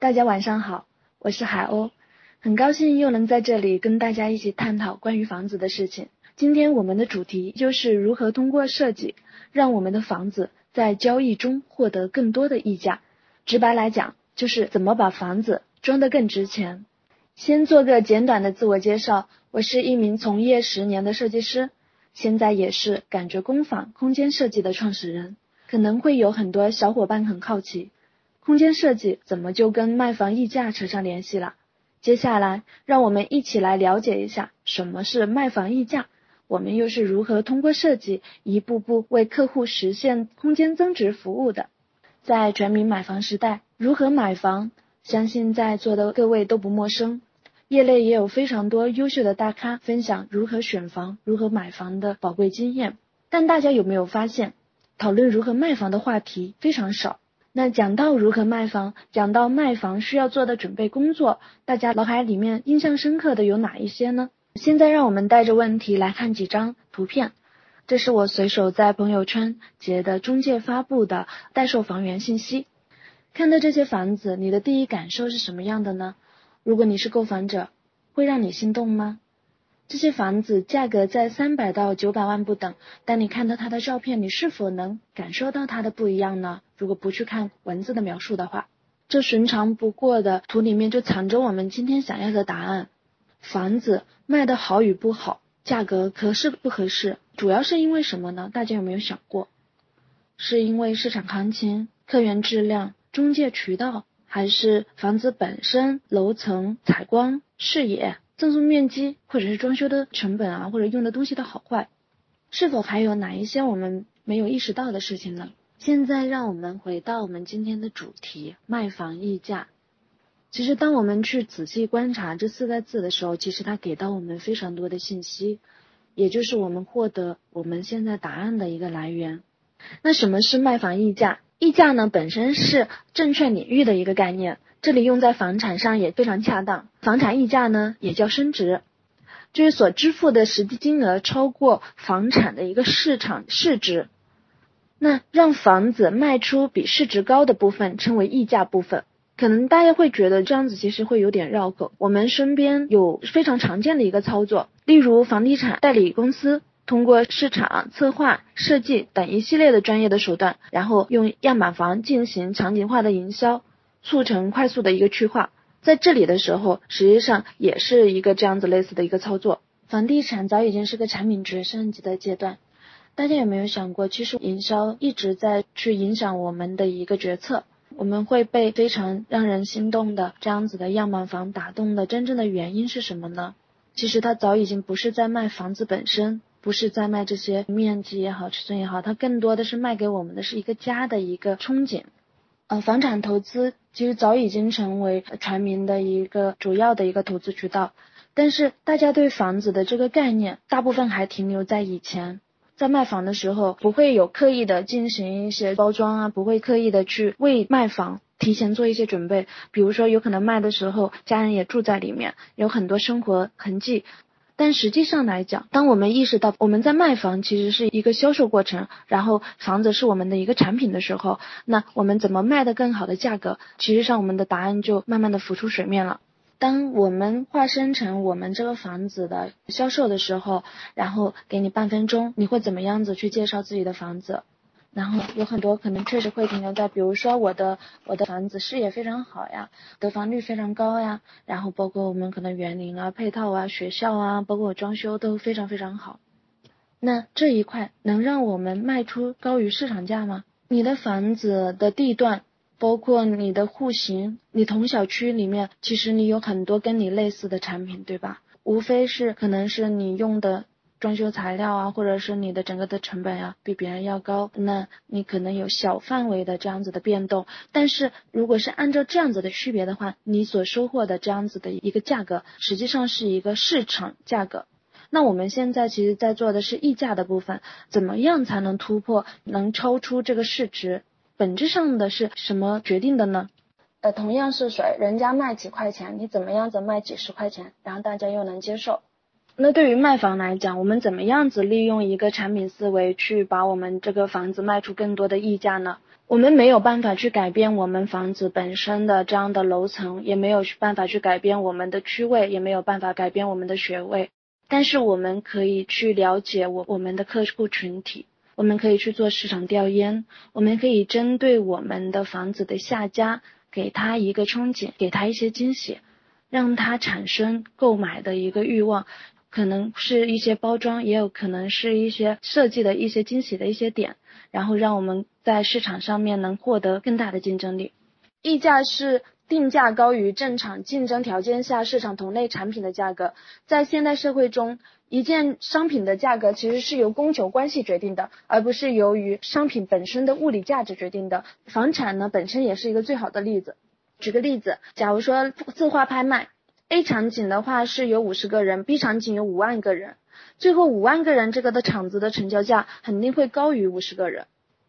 大家晚上好，我是海鸥，很高兴又能在这里跟大家一起探讨关于房子的事情。今天我们的主题就是如何通过设计，让我们的房子在交易中获得更多的溢价。直白来讲，就是怎么把房子装得更值钱。先做个简短的自我介绍，我是一名从业十年的设计师，现在也是感觉工坊空间设计的创始人。可能会有很多小伙伴很好奇。空间设计怎么就跟卖房溢价扯上联系了？接下来，让我们一起来了解一下什么是卖房溢价，我们又是如何通过设计一步步为客户实现空间增值服务的。在全民买房时代，如何买房，相信在座的各位都不陌生。业内也有非常多优秀的大咖分享如何选房、如何买房的宝贵经验。但大家有没有发现，讨论如何卖房的话题非常少？那讲到如何卖房，讲到卖房需要做的准备工作，大家脑海里面印象深刻的有哪一些呢？现在让我们带着问题来看几张图片，这是我随手在朋友圈截的中介发布的待售房源信息。看到这些房子，你的第一感受是什么样的呢？如果你是购房者，会让你心动吗？这些房子价格在三百到九百万不等，当你看到它的照片，你是否能感受到它的不一样呢？如果不去看文字的描述的话，这寻常不过的图里面就藏着我们今天想要的答案。房子卖的好与不好，价格合适不合适，主要是因为什么呢？大家有没有想过？是因为市场行情、客源质量、中介渠道，还是房子本身、楼层、采光、视野？赠送面积，或者是装修的成本啊，或者用的东西的好坏，是否还有哪一些我们没有意识到的事情呢？现在让我们回到我们今天的主题——卖房溢价。其实，当我们去仔细观察这四个字的时候，其实它给到我们非常多的信息，也就是我们获得我们现在答案的一个来源。那什么是卖房溢价？溢价呢，本身是证券领域的一个概念。这里用在房产上也非常恰当。房产溢价呢，也叫升值，就是所支付的实际金额超过房产的一个市场市值。那让房子卖出比市值高的部分称为溢价部分。可能大家会觉得这样子其实会有点绕口。我们身边有非常常见的一个操作，例如房地产代理公司通过市场策划、设计等一系列的专业的手段，然后用样板房进行场景化的营销。促成快速的一个去化，在这里的时候，实际上也是一个这样子类似的一个操作。房地产早已经是个产品值升级的阶段，大家有没有想过，其实营销一直在去影响我们的一个决策。我们会被非常让人心动的这样子的样板房打动的真正的原因是什么呢？其实它早已经不是在卖房子本身，不是在卖这些面积也好、尺寸也好，它更多的是卖给我们的是一个家的一个憧憬。呃，房产投资其实早已经成为全民的一个主要的一个投资渠道，但是大家对房子的这个概念，大部分还停留在以前，在卖房的时候不会有刻意的进行一些包装啊，不会刻意的去为卖房提前做一些准备，比如说有可能卖的时候家人也住在里面，有很多生活痕迹。但实际上来讲，当我们意识到我们在卖房其实是一个销售过程，然后房子是我们的一个产品的时候，那我们怎么卖的更好的价格？其实上我们的答案就慢慢的浮出水面了。当我们化身成我们这个房子的销售的时候，然后给你半分钟，你会怎么样子去介绍自己的房子？然后有很多可能确实会停留在，比如说我的我的房子视野非常好呀，得房率非常高呀，然后包括我们可能园林啊、配套啊、学校啊，包括装修都非常非常好。那这一块能让我们卖出高于市场价吗？你的房子的地段，包括你的户型，你同小区里面，其实你有很多跟你类似的产品，对吧？无非是可能是你用的。装修材料啊，或者是你的整个的成本呀，比别人要高，那你可能有小范围的这样子的变动。但是如果是按照这样子的区别的话，你所收获的这样子的一个价格，实际上是一个市场价格。那我们现在其实在做的是溢价的部分，怎么样才能突破，能超出这个市值？本质上的是什么决定的呢？呃，同样是水，人家卖几块钱，你怎么样子卖几十块钱，然后大家又能接受？那对于卖房来讲，我们怎么样子利用一个产品思维去把我们这个房子卖出更多的溢价呢？我们没有办法去改变我们房子本身的这样的楼层，也没有办法去改变我们的区位，也没有办法改变我们的学位。但是我们可以去了解我我们的客户群体，我们可以去做市场调研，我们可以针对我们的房子的下家，给他一个憧憬，给他一些惊喜，让他产生购买的一个欲望。可能是一些包装，也有可能是一些设计的一些惊喜的一些点，然后让我们在市场上面能获得更大的竞争力。溢价是定价高于正常竞争条件下市场同类产品的价格。在现代社会中，一件商品的价格其实是由供求关系决定的，而不是由于商品本身的物理价值决定的。房产呢，本身也是一个最好的例子。举个例子，假如说字画拍卖。A 场景的话是有五十个人，B 场景有五万个人，最后五万个人这个的场子的成交价肯定会高于五十个人。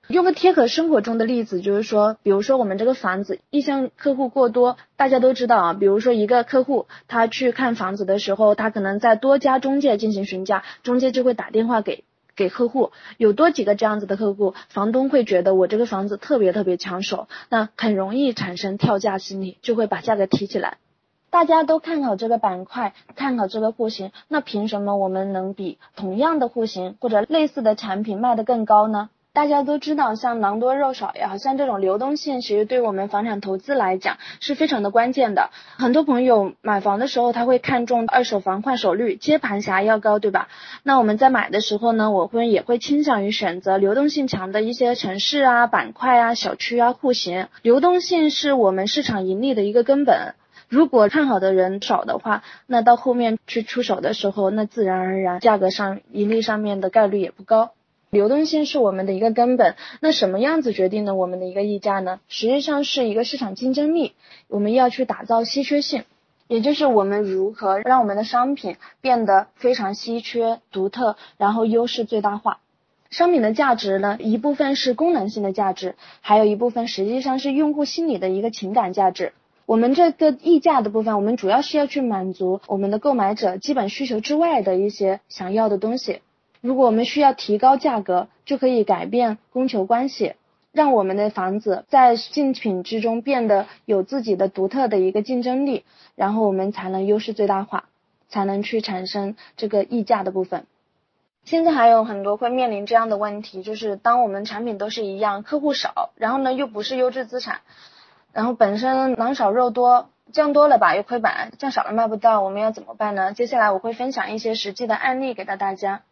用个贴合生活中的例子，就是说，比如说我们这个房子意向客户过多，大家都知道啊，比如说一个客户他去看房子的时候，他可能在多家中介进行询价，中介就会打电话给给客户，有多几个这样子的客户，房东会觉得我这个房子特别特别抢手，那很容易产生跳价心理，就会把价格提起来。大家都看好这个板块，看好这个户型，那凭什么我们能比同样的户型或者类似的产品卖得更高呢？大家都知道，像狼多肉少呀，像这种流动性，其实对我们房产投资来讲是非常的关键的。很多朋友买房的时候，他会看中二手房换手率、接盘侠要高，对吧？那我们在买的时候呢，我会也会倾向于选择流动性强的一些城市啊、板块啊、小区啊、户型。流动性是我们市场盈利的一个根本。如果看好的人少的话，那到后面去出手的时候，那自然而然价格上盈利上面的概率也不高。流动性是我们的一个根本，那什么样子决定了我们的一个溢价呢？实际上是一个市场竞争力，我们要去打造稀缺性，也就是我们如何让我们的商品变得非常稀缺、独特，然后优势最大化。商品的价值呢，一部分是功能性的价值，还有一部分实际上是用户心理的一个情感价值。我们这个溢价的部分，我们主要是要去满足我们的购买者基本需求之外的一些想要的东西。如果我们需要提高价格，就可以改变供求关系，让我们的房子在竞品之中变得有自己的独特的一个竞争力，然后我们才能优势最大化，才能去产生这个溢价的部分。现在还有很多会面临这样的问题，就是当我们产品都是一样，客户少，然后呢又不是优质资产。然后本身狼少肉多，降多了吧又亏本，降少了卖不到，我们要怎么办呢？接下来我会分享一些实际的案例给到大家。